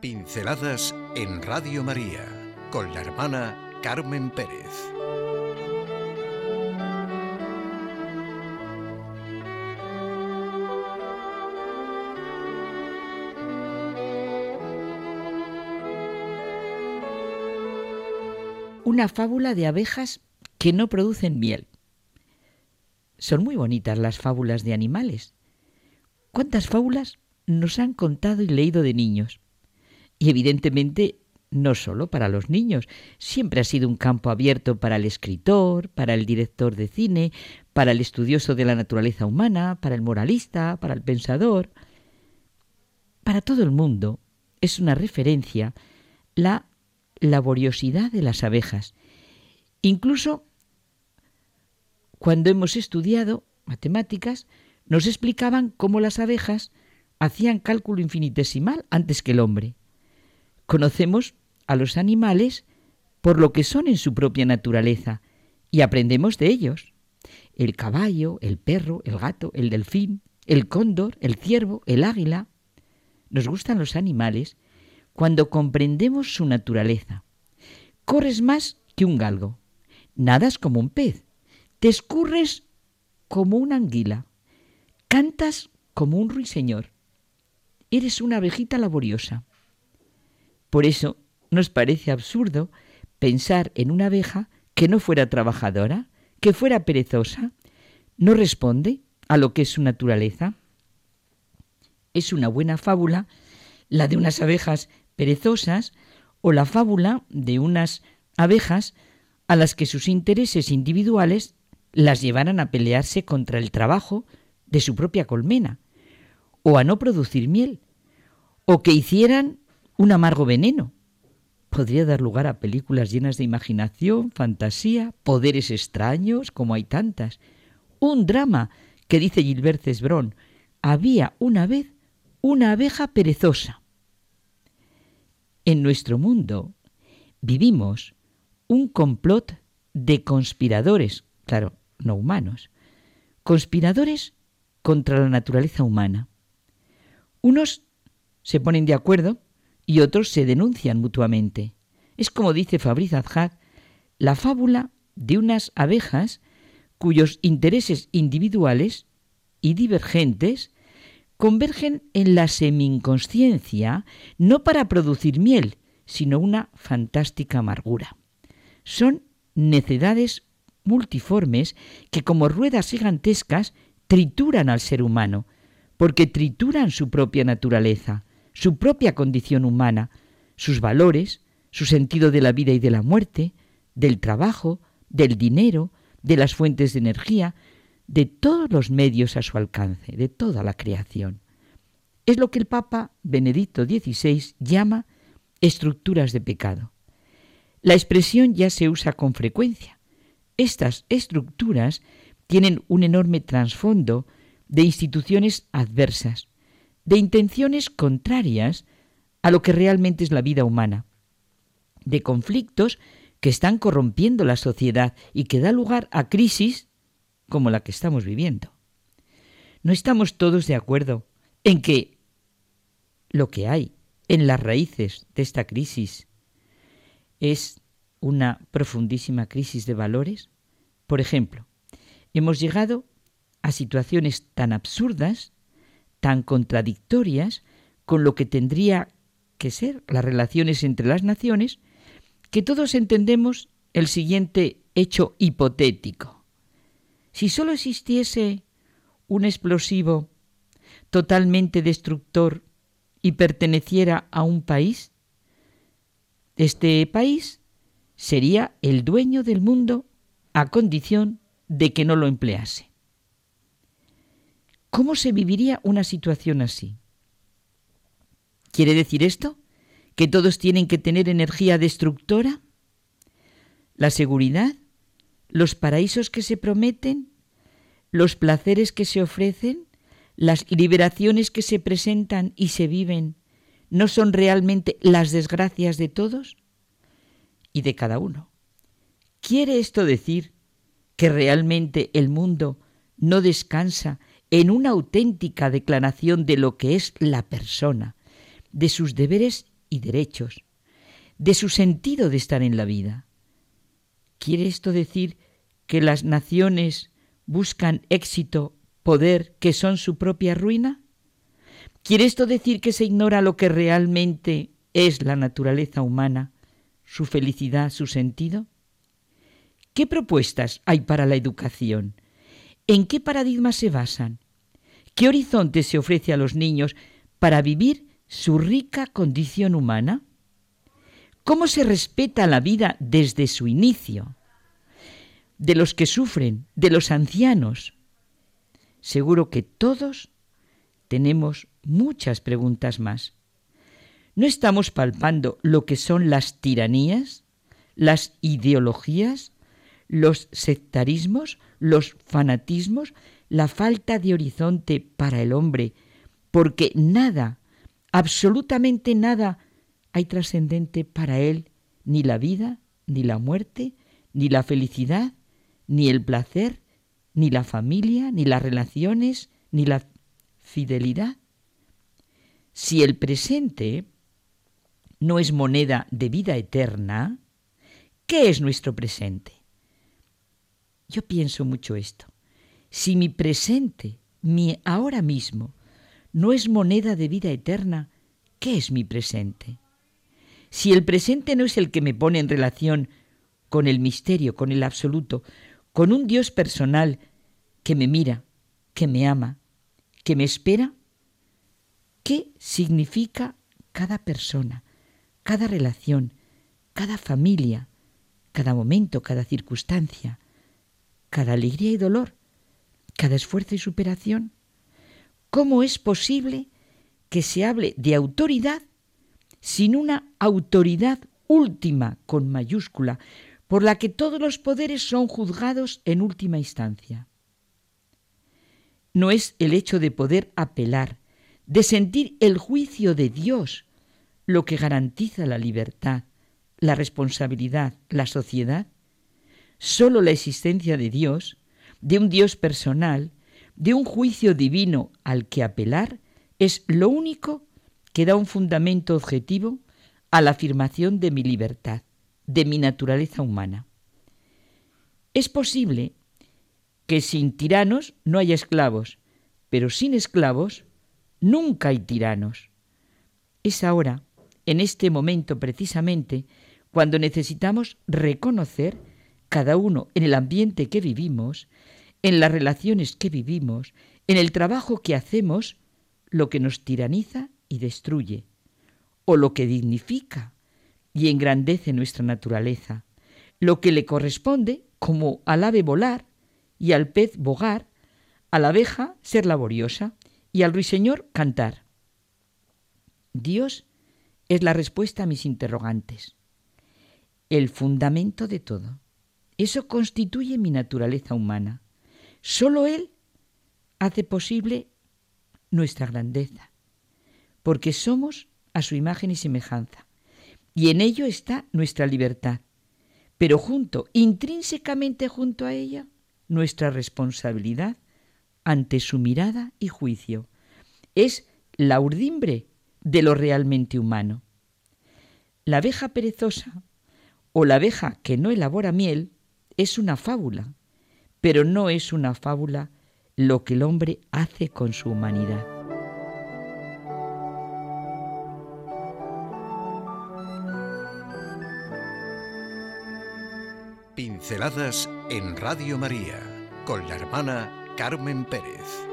Pinceladas en Radio María con la hermana Carmen Pérez. Una fábula de abejas que no producen miel. Son muy bonitas las fábulas de animales. ¿Cuántas fábulas nos han contado y leído de niños? Y evidentemente no solo para los niños, siempre ha sido un campo abierto para el escritor, para el director de cine, para el estudioso de la naturaleza humana, para el moralista, para el pensador. Para todo el mundo es una referencia la laboriosidad de las abejas. Incluso cuando hemos estudiado matemáticas, nos explicaban cómo las abejas hacían cálculo infinitesimal antes que el hombre. Conocemos a los animales por lo que son en su propia naturaleza y aprendemos de ellos. El caballo, el perro, el gato, el delfín, el cóndor, el ciervo, el águila. Nos gustan los animales cuando comprendemos su naturaleza. Corres más que un galgo, nadas como un pez, te escurres como una anguila, cantas como un ruiseñor. Eres una abejita laboriosa. Por eso nos parece absurdo pensar en una abeja que no fuera trabajadora, que fuera perezosa, no responde a lo que es su naturaleza. Es una buena fábula la de unas abejas perezosas o la fábula de unas abejas a las que sus intereses individuales las llevaran a pelearse contra el trabajo de su propia colmena, o a no producir miel, o que hicieran un amargo veneno. Podría dar lugar a películas llenas de imaginación, fantasía, poderes extraños, como hay tantas. Un drama que dice Gilbert Cesbrón, había una vez una abeja perezosa. En nuestro mundo vivimos un complot de conspiradores, claro, no humanos, conspiradores contra la naturaleza humana. Unos se ponen de acuerdo y otros se denuncian mutuamente. Es como dice Fabriz Azhar, la fábula de unas abejas cuyos intereses individuales y divergentes convergen en la semi-inconsciencia no para producir miel, sino una fantástica amargura. Son necedades multiformes que como ruedas gigantescas trituran al ser humano, porque trituran su propia naturaleza, su propia condición humana, sus valores, su sentido de la vida y de la muerte, del trabajo, del dinero, de las fuentes de energía, de todos los medios a su alcance, de toda la creación. Es lo que el Papa Benedicto XVI llama estructuras de pecado. La expresión ya se usa con frecuencia. Estas estructuras tienen un enorme trasfondo de instituciones adversas, de intenciones contrarias a lo que realmente es la vida humana, de conflictos que están corrompiendo la sociedad y que da lugar a crisis como la que estamos viviendo. No estamos todos de acuerdo en que lo que hay en las raíces de esta crisis es una profundísima crisis de valores. Por ejemplo, hemos llegado a situaciones tan absurdas tan contradictorias con lo que tendría que ser las relaciones entre las naciones, que todos entendemos el siguiente hecho hipotético. Si sólo existiese un explosivo totalmente destructor y perteneciera a un país, este país sería el dueño del mundo a condición de que no lo emplease. ¿Cómo se viviría una situación así? ¿Quiere decir esto? ¿Que todos tienen que tener energía destructora? ¿La seguridad? ¿Los paraísos que se prometen? ¿Los placeres que se ofrecen? ¿Las liberaciones que se presentan y se viven? ¿No son realmente las desgracias de todos? Y de cada uno. ¿Quiere esto decir que realmente el mundo no descansa en una auténtica declaración de lo que es la persona, de sus deberes y derechos, de su sentido de estar en la vida. ¿Quiere esto decir que las naciones buscan éxito, poder, que son su propia ruina? ¿Quiere esto decir que se ignora lo que realmente es la naturaleza humana, su felicidad, su sentido? ¿Qué propuestas hay para la educación? ¿En qué paradigmas se basan? ¿Qué horizonte se ofrece a los niños para vivir su rica condición humana? ¿Cómo se respeta la vida desde su inicio? De los que sufren, de los ancianos. Seguro que todos tenemos muchas preguntas más. ¿No estamos palpando lo que son las tiranías, las ideologías, los sectarismos, los fanatismos, la falta de horizonte para el hombre, porque nada, absolutamente nada, hay trascendente para él, ni la vida, ni la muerte, ni la felicidad, ni el placer, ni la familia, ni las relaciones, ni la fidelidad. Si el presente no es moneda de vida eterna, ¿qué es nuestro presente? Yo pienso mucho esto. Si mi presente, mi ahora mismo, no es moneda de vida eterna, ¿qué es mi presente? Si el presente no es el que me pone en relación con el misterio, con el absoluto, con un Dios personal que me mira, que me ama, que me espera, ¿qué significa cada persona, cada relación, cada familia, cada momento, cada circunstancia, cada alegría y dolor, cada esfuerzo y superación? ¿Cómo es posible que se hable de autoridad sin una autoridad última con mayúscula, por la que todos los poderes son juzgados en última instancia? No es el hecho de poder apelar, de sentir el juicio de Dios, lo que garantiza la libertad, la responsabilidad, la sociedad. Solo la existencia de Dios, de un Dios personal, de un juicio divino al que apelar, es lo único que da un fundamento objetivo a la afirmación de mi libertad, de mi naturaleza humana. Es posible que sin tiranos no haya esclavos, pero sin esclavos nunca hay tiranos. Es ahora, en este momento precisamente, cuando necesitamos reconocer cada uno en el ambiente que vivimos, en las relaciones que vivimos, en el trabajo que hacemos, lo que nos tiraniza y destruye, o lo que dignifica y engrandece nuestra naturaleza, lo que le corresponde, como al ave volar y al pez bogar, a la abeja ser laboriosa y al ruiseñor cantar. Dios es la respuesta a mis interrogantes, el fundamento de todo. Eso constituye mi naturaleza humana. Solo Él hace posible nuestra grandeza, porque somos a su imagen y semejanza, y en ello está nuestra libertad, pero junto, intrínsecamente junto a ella, nuestra responsabilidad ante su mirada y juicio. Es la urdimbre de lo realmente humano. La abeja perezosa o la abeja que no elabora miel es una fábula, pero no es una fábula lo que el hombre hace con su humanidad. Pinceladas en Radio María con la hermana Carmen Pérez.